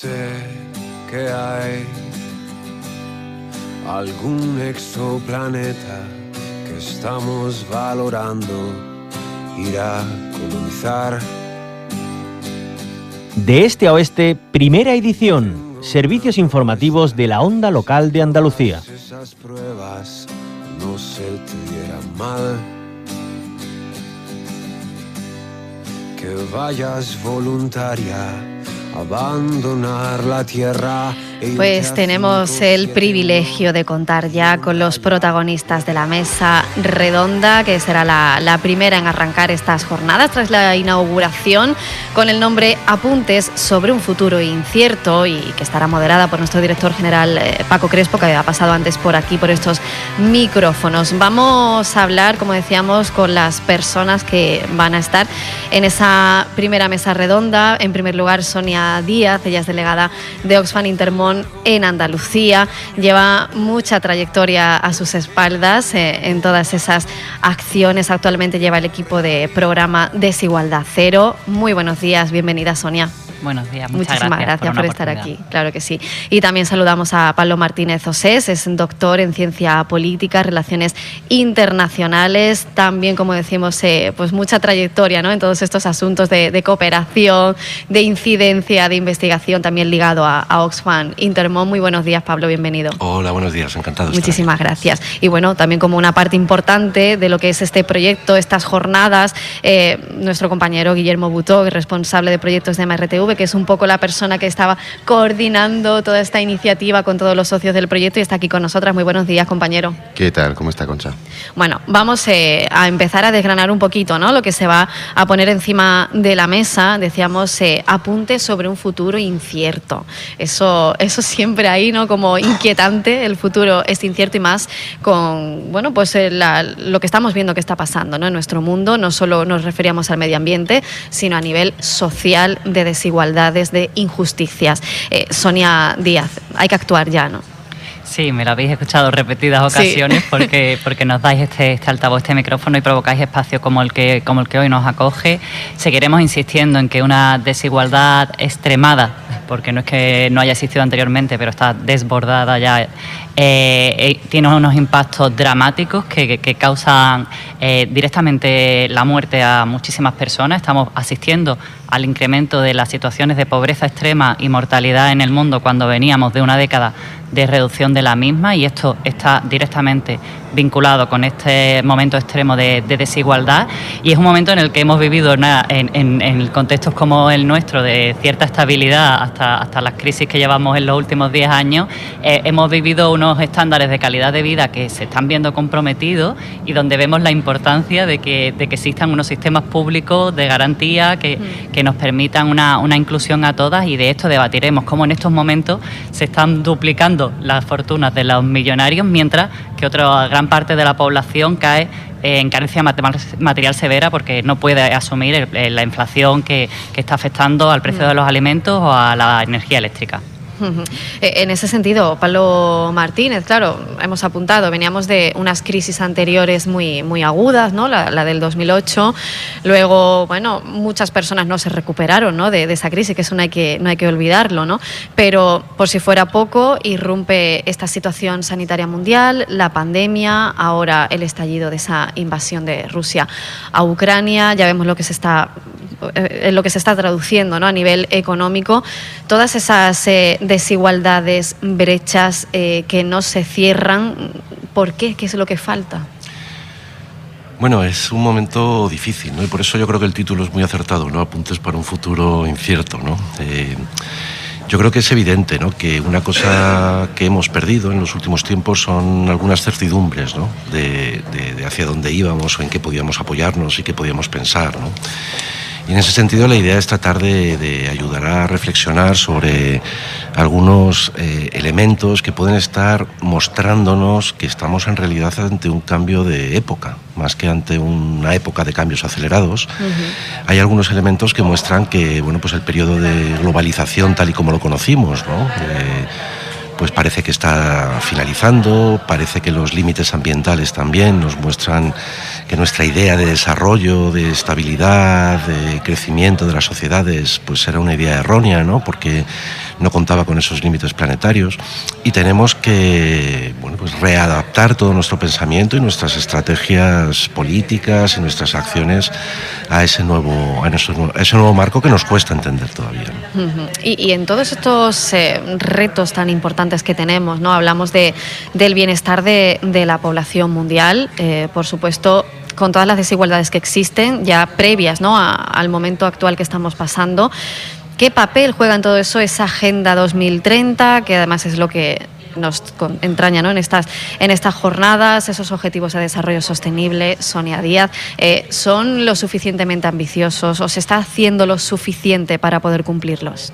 Sé que hay algún exoplaneta que estamos valorando ir a colonizar. De este a oeste, primera edición. Servicios informativos de la onda local de Andalucía. Esas pruebas no se te dieran mal. Que vayas voluntaria abandonar la tierra. Pues tenemos el privilegio de contar ya con los protagonistas de la mesa redonda, que será la, la primera en arrancar estas jornadas tras la inauguración, con el nombre Apuntes sobre un futuro incierto y que estará moderada por nuestro director general eh, Paco Crespo, que ha pasado antes por aquí, por estos micrófonos. Vamos a hablar, como decíamos, con las personas que van a estar en esa primera mesa redonda. En primer lugar, Sonia Díaz, ella es delegada de Oxfam Intermón en Andalucía. Lleva mucha trayectoria a sus espaldas eh, en todas esas acciones. Actualmente lleva el equipo de programa Desigualdad Cero. Muy buenos días, bienvenida Sonia. Buenos días, muchas Muchísimas gracias, gracias, por, estar aquí, claro que sí. Y también saludamos a Pablo Martínez Osés, es doctor en ciencia política, relaciones internacionales, también, como decimos, eh, pues mucha trayectoria ¿no? en todos estos asuntos de, de cooperación, de incidencia, de investigación, también ligado a, a Oxfam Intermón. Muy buenos días, Pablo, bienvenido. Hola, buenos días, encantado. estar Muchísimas gracias. Y bueno, también como una parte importante de lo que es este proyecto, estas jornadas, eh, nuestro compañero Guillermo Butó, responsable de proyectos de MRTV, que es un poco la persona que estaba coordinando toda esta iniciativa con todos los socios del proyecto y está aquí con nosotras. Muy buenos días, compañero. ¿Qué tal? ¿Cómo está Concha? Bueno, vamos eh, a empezar a desgranar un poquito ¿no? lo que se va a poner encima de la mesa. Decíamos eh, apuntes sobre un futuro incierto. Eso, eso siempre ahí, ¿no? Como inquietante. El futuro es incierto y más con bueno, pues eh, la- lo que estamos viendo que está pasando ¿no? en nuestro mundo. No solo nos referíamos al medio ambiente, sino a nivel social, de desigualdades, de injusticias. Eh, Sonia Díaz, hay que actuar ya, ¿no? Sí, me lo habéis escuchado repetidas Sí. ocasiones porque, porque nos dais este, este altavoz, este micrófono y provocáis espacios como el, que, como el que hoy nos acoge. Seguiremos insistiendo en que una desigualdad extremada, porque no es que no haya existido anteriormente, pero está desbordada ya, eh, eh, tiene unos impactos dramáticos que, causan eh, directamente la muerte a muchísimas personas. Estamos asistiendo al incremento de las situaciones de pobreza extrema y mortalidad en el mundo cuando veníamos de una década de reducción de la misma y esto está directamente vinculado con este momento extremo de, de desigualdad y es un momento en el que hemos vivido en, contextos como el nuestro de cierta estabilidad hasta, hasta las crisis que llevamos en los últimos 10 años, hemos vivido unos estándares de calidad de vida que se están viendo comprometidos y donde vemos la importancia de que, de que existan unos sistemas públicos de garantía que, que nos permitan una, una inclusión a todas y de esto debatiremos cómo en estos momentos se están duplicando las fortunas de los millonarios mientras que otra gran parte de la población cae en carencia material severa porque no puede asumir el- la inflación que, que está afectando al precio de los alimentos o a la energía eléctrica. Eh, En ese sentido, Pablo Martínez, claro, hemos apuntado, veníamos de unas crisis anteriores muy, muy agudas, ¿no? La, la del 2008. Luego, bueno, muchas personas no se recuperaron ¿no? De, de esa crisis, que eso no hay que, no hay que olvidarlo, ¿no? Pero por si fuera poco, irrumpe esta situación sanitaria mundial, la pandemia, ahora el estallido de esa invasión de Rusia a Ucrania, ya vemos lo que se está en lo que se está traduciendo ¿no? a nivel económico, todas esas eh, desigualdades, brechas eh, que no se cierran, ¿por qué? ¿Qué es lo que falta? Bueno, es un momento difícil, ¿no? Y por eso yo creo que el título es muy acertado, ¿no? Apuntes para un futuro incierto, ¿no? Eh, yo creo que es evidente, ¿no? Que una cosa que hemos perdido en los últimos tiempos son algunas certidumbres, ¿no? De, de- de hacia dónde íbamos o en qué podíamos apoyarnos y qué podíamos pensar, ¿no? Y en ese sentido la idea es tratar de, de ayudar a reflexionar sobre algunos eh, elementos que pueden estar mostrándonos que estamos en realidad ante un cambio de época, más que ante una época de cambios acelerados. Hay algunos elementos que muestran que bueno, pues el periodo de globalización tal y como lo conocimos, ¿no? Eh, pues parece que está finalizando, parece que los límites ambientales también nos muestran que nuestra idea de desarrollo, de estabilidad, de crecimiento de las sociedades, pues era una idea errónea, ¿no? Porque no contaba con esos límites planetarios y tenemos que bueno, pues readaptar todo nuestro pensamiento y nuestras estrategias políticas y nuestras acciones a ese nuevo, a ese nuevo marco que nos cuesta entender todavía. y, en todos estos eh, retos tan importantes que tenemos, ¿no? hablamos de, del bienestar de, la población mundial, eh, por supuesto, con todas las desigualdades que existen, ya previas ¿no? al momento actual que estamos pasando. ¿Qué papel juega en todo eso esa Agenda 2030, que además es lo que nos entraña ¿no? en, estas, en estas jornadas, esos objetivos de desarrollo sostenible, Sonia Díaz, eh, ¿son lo suficientemente ambiciosos o se está haciendo lo suficiente para poder cumplirlos?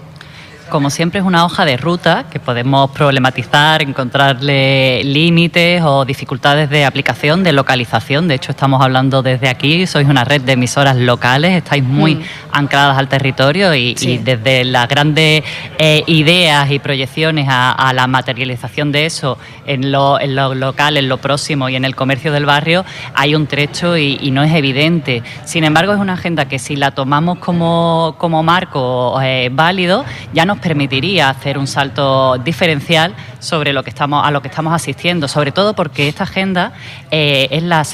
Como siempre, es una hoja de ruta que podemos problematizar, encontrarle límites o dificultades de aplicación, de localización. De hecho, estamos hablando desde aquí, sois una red de emisoras locales, estáis muy mm. ancladas al territorio y, desde las grandes eh, ideas y proyecciones a, la materialización de eso en lo, local, en lo próximo y en el comercio del barrio, hay un trecho y, no es evidente. Sin embargo, es una agenda que si la tomamos como, marco eh, válido, ya nos permitiría hacer un salto diferencial sobre lo que estamos, a lo que estamos asistiendo, sobre todo porque esta agenda eh, es la,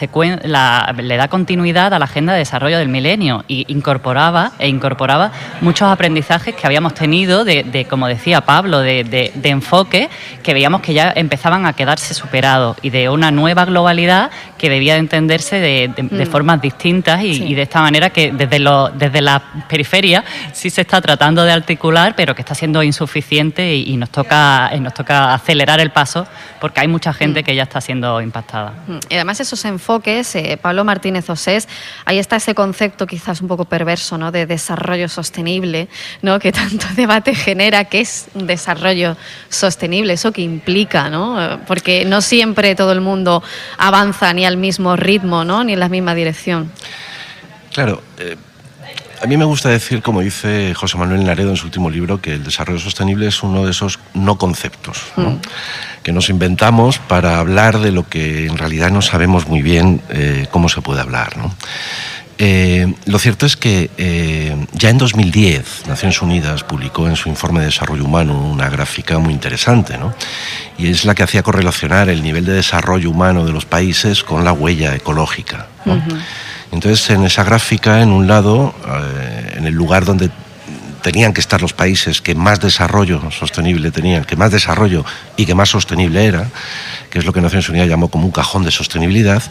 la le da continuidad a la agenda de desarrollo del milenio y incorporaba e incorporaba muchos aprendizajes que habíamos tenido de, como decía Pablo, de, enfoque que veíamos que ya empezaban a quedarse superados y de una nueva globalidad que debía de entenderse de, mm. formas distintas y, de esta manera que desde, lo, desde la periferia sí se está tratando de articular, pero que está siendo insuficiente y, nos toca nos toca acelerar el paso porque hay mucha gente mm. que ya está siendo impactada. Mm. Y además esos enfoques, eh, Pablo Martínez Osés, ahí está ese concepto quizás un poco perverso ¿no? de desarrollo sostenible, ¿no? que tanto debate genera, que es un desarrollo sostenible, eso que implica, ¿no? porque no siempre todo el mundo avanza ni al mismo ritmo, ¿no? ni en la misma dirección. Claro. Eh, a mí me gusta decir, como dice José Manuel Naredo en su último libro, que el desarrollo sostenible es uno de esos no conceptos mm. que nos inventamos para hablar de lo que en realidad no sabemos muy bien eh, cómo se puede hablar. Eh, lo cierto es que eh, ya en 2010 Naciones Unidas publicó en su informe de desarrollo humano una gráfica muy interesante, ¿no? y es la que hacía correlacionar el nivel de desarrollo humano de los países con la huella ecológica. Entonces, en esa gráfica, en un lado, eh, en el lugar donde tenían que estar los países que más desarrollo sostenible tenían, que más desarrollo y que más sostenible era, que es lo que Naciones Unidas llamó como un cajón de sostenibilidad,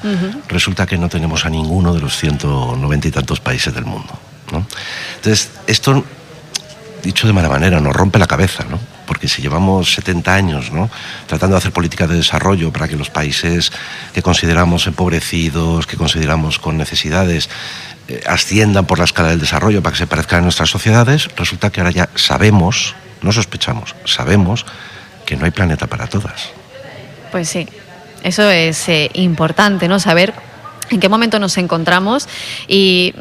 resulta que no tenemos a ninguno de los 190 y tantos países del mundo. Entonces, esto, dicho de mala manera, nos rompe la cabeza, ¿no? Porque si llevamos 70 años tratando de hacer políticas de desarrollo para que los países que consideramos empobrecidos, que consideramos con necesidades, eh, asciendan por la escala del desarrollo para que se parezcan a nuestras sociedades, resulta que ahora ya sabemos, no sospechamos, sabemos que no hay planeta para todas. Pues sí, eso es eh, importante, ¿no? Saber en qué momento nos encontramos y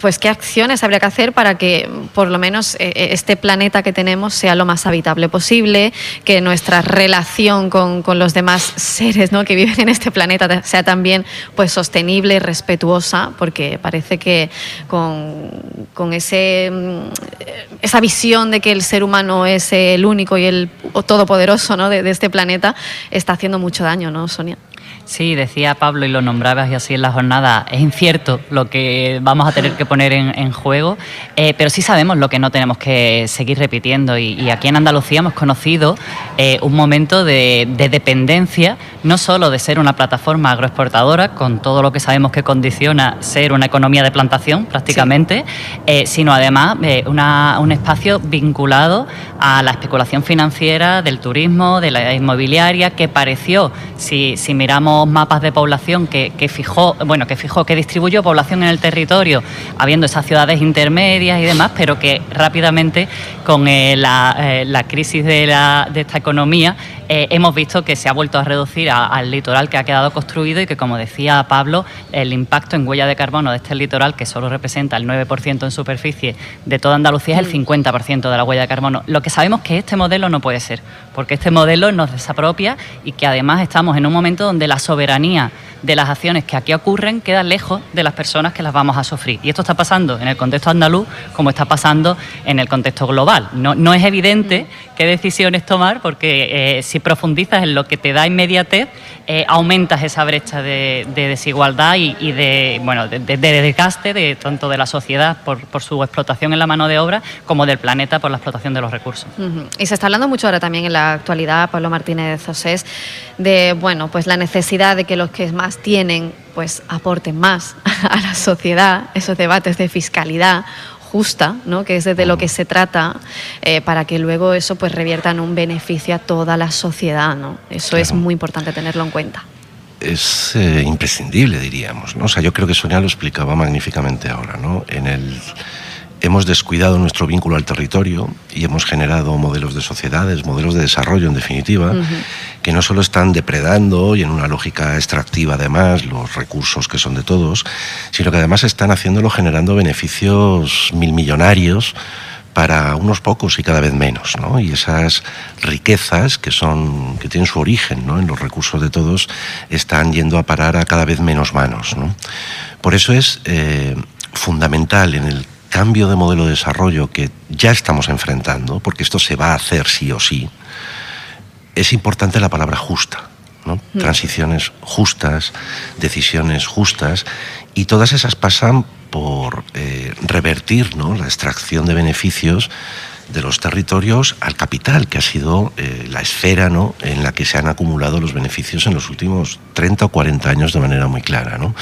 pues qué acciones habría que hacer para que por lo menos eh, eh, este planeta que tenemos sea lo más habitable posible, que nuestra relación con, los demás seres ¿no? que viven en este planeta sea también pues sostenible y respetuosa, porque parece que con, ese, mm, esa visión de que el ser humano es el único y el todopoderoso ¿no? de, de este planeta está haciendo mucho daño, ¿no, Sonia? Sí, decía Pablo y lo nombrabas y así en la jornada, es incierto lo que vamos a tener que poner en, juego, eh, pero sí sabemos lo que no tenemos que seguir repitiendo y, aquí en Andalucía hemos conocido eh, un momento de, dependencia, no solo de ser una plataforma agroexportadora, con todo lo que sabemos que condiciona ser una economía de plantación prácticamente, eh, sino además un espacio vinculado a la especulación financiera, del turismo, de la inmobiliaria, que pareció, si, si miramos mapas de población que, fijó, bueno, que fijó, que distribuyó población en el territorio, habiendo esas ciudades intermedias y demás, pero que rápidamente con eh, eh, la, crisis de, esta economía eh, hemos visto que se ha vuelto a reducir al litoral que ha quedado construido y que, como decía Pablo, el impacto en huella de carbono de este litoral, que solo representa el 9% en superficie de toda Andalucía, es el 50% de la huella de carbono. Lo que sabemos que este modelo no puede ser, porque este modelo nos desapropia y que además estamos en un momento donde de la soberanía de las acciones que aquí ocurren queda lejos de las personas que las vamos a sufrir. Y esto está pasando en el contexto andaluz como está pasando en el contexto global. No, no es evidente qué decisiones tomar porque eh, si profundizas en lo que te da inmediatez, eh, aumentas esa brecha de, desigualdad y, de, bueno, de, desgaste de, tanto de la sociedad por, por, su explotación en la mano de obra como del planeta por la explotación de los recursos. Y se está hablando mucho ahora también en la actualidad, Pablo Martínez Osés, de bueno, pues la necesidad de que los que más tienen pues aporten más a la sociedad, esos debates de fiscalidad justa, ¿no? que es de lo que se trata, eh, para que luego eso pues revierta en un beneficio a toda la sociedad. ¿no? Eso es muy importante tenerlo en cuenta. Es eh, imprescindible, diríamos. ¿no? O sea, yo creo que Sonia lo explicaba magníficamente ahora. ¿no? En el hemos descuidado nuestro vínculo al territorio y hemos generado modelos de sociedades, modelos de desarrollo en definitiva, que no solo están depredando y en una lógica extractiva además los recursos que son de todos, sino que además están haciéndolo generando beneficios milmillonarios para unos pocos y cada vez menos, ¿no? Y esas riquezas que son que tienen su origen, ¿no? En los recursos de todos están yendo a parar a cada vez menos manos, ¿no? Por eso es eh, fundamental en el cambio de modelo de desarrollo que ya estamos enfrentando, porque esto se va a hacer sí o sí, es importante la palabra justa. ¿no? Mm. Transiciones justas, decisiones justas, y todas esas pasan por eh, revertir ¿no? la extracción de beneficios de los territorios al capital, que ha sido eh, la esfera ¿no? en la que se han acumulado los beneficios en los últimos 30 o 40 años de manera muy clara. ¿no?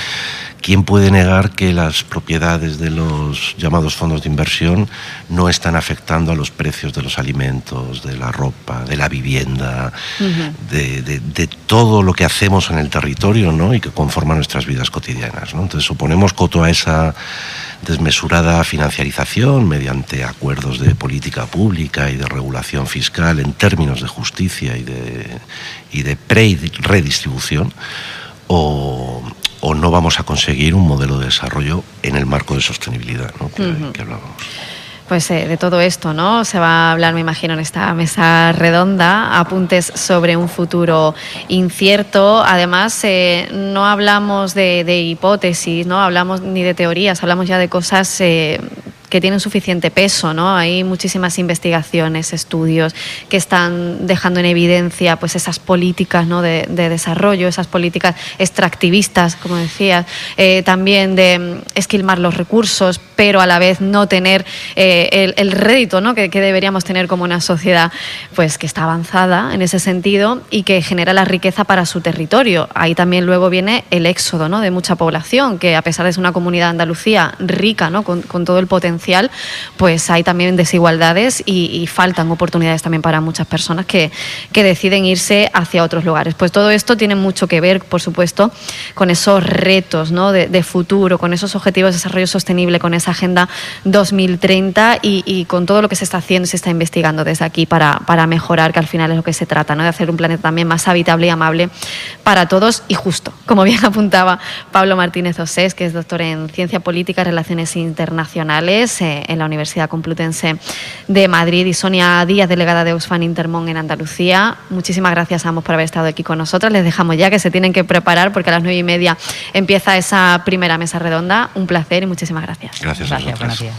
¿Quién puede negar que las propiedades de los llamados fondos de inversión no están afectando a los precios de los alimentos, de la ropa, de la vivienda, de, todo lo que hacemos en el territorio ¿no? y que conforma nuestras vidas cotidianas? ¿no? Entonces suponemos coto a esa desmesurada financiarización mediante acuerdos de política pública y de regulación fiscal en términos de justicia y de, y de pre redistribución, o, o no vamos a conseguir un modelo de desarrollo en el marco de sostenibilidad ¿no? que, hablábamos pues eh, de todo esto, ¿no? Se va a hablar, me imagino, en esta mesa redonda, apuntes sobre un futuro incierto. Además, eh, no hablamos de, hipótesis, no hablamos ni de teorías, hablamos ya de cosas eh, que tienen suficiente peso, ¿no? Hay muchísimas investigaciones, estudios que están dejando en evidencia pues esas políticas ¿no? de, desarrollo, esas políticas extractivistas, como decías, eh, también de mm, esquilmar los recursos, pero a la vez no tener eh, el, rédito ¿no? que, deberíamos tener como una sociedad pues que está avanzada en ese sentido y que genera la riqueza para su territorio. Ahí también luego viene el éxodo ¿no? de mucha población, que a pesar de ser una comunidad Andalucía rica, ¿no? con, todo el potencial pues hay también desigualdades y, faltan oportunidades también para muchas personas que, deciden irse hacia otros lugares. Pues todo esto tiene mucho que ver, por supuesto, con esos retos de, futuro, con esos objetivos de desarrollo sostenible, con esa Agenda 2030 y, con todo lo que se está haciendo, se está investigando desde aquí para, para mejorar, que al final es lo que se trata, ¿no? de hacer un planeta también más habitable y amable para todos y justo, como bien apuntaba Pablo Martínez Osés, que es doctor en Ciencia Política y Relaciones Internacionales en la Universidad Complutense de Madrid y Sonia Díaz, delegada de Oxfam Intermón en Andalucía. Muchísimas gracias a ambos por haber estado aquí con nosotros. Les dejamos ya que se tienen que preparar porque a las nueve y media empieza esa primera mesa redonda. Un placer y muchísimas gracias. Gracias. Gracias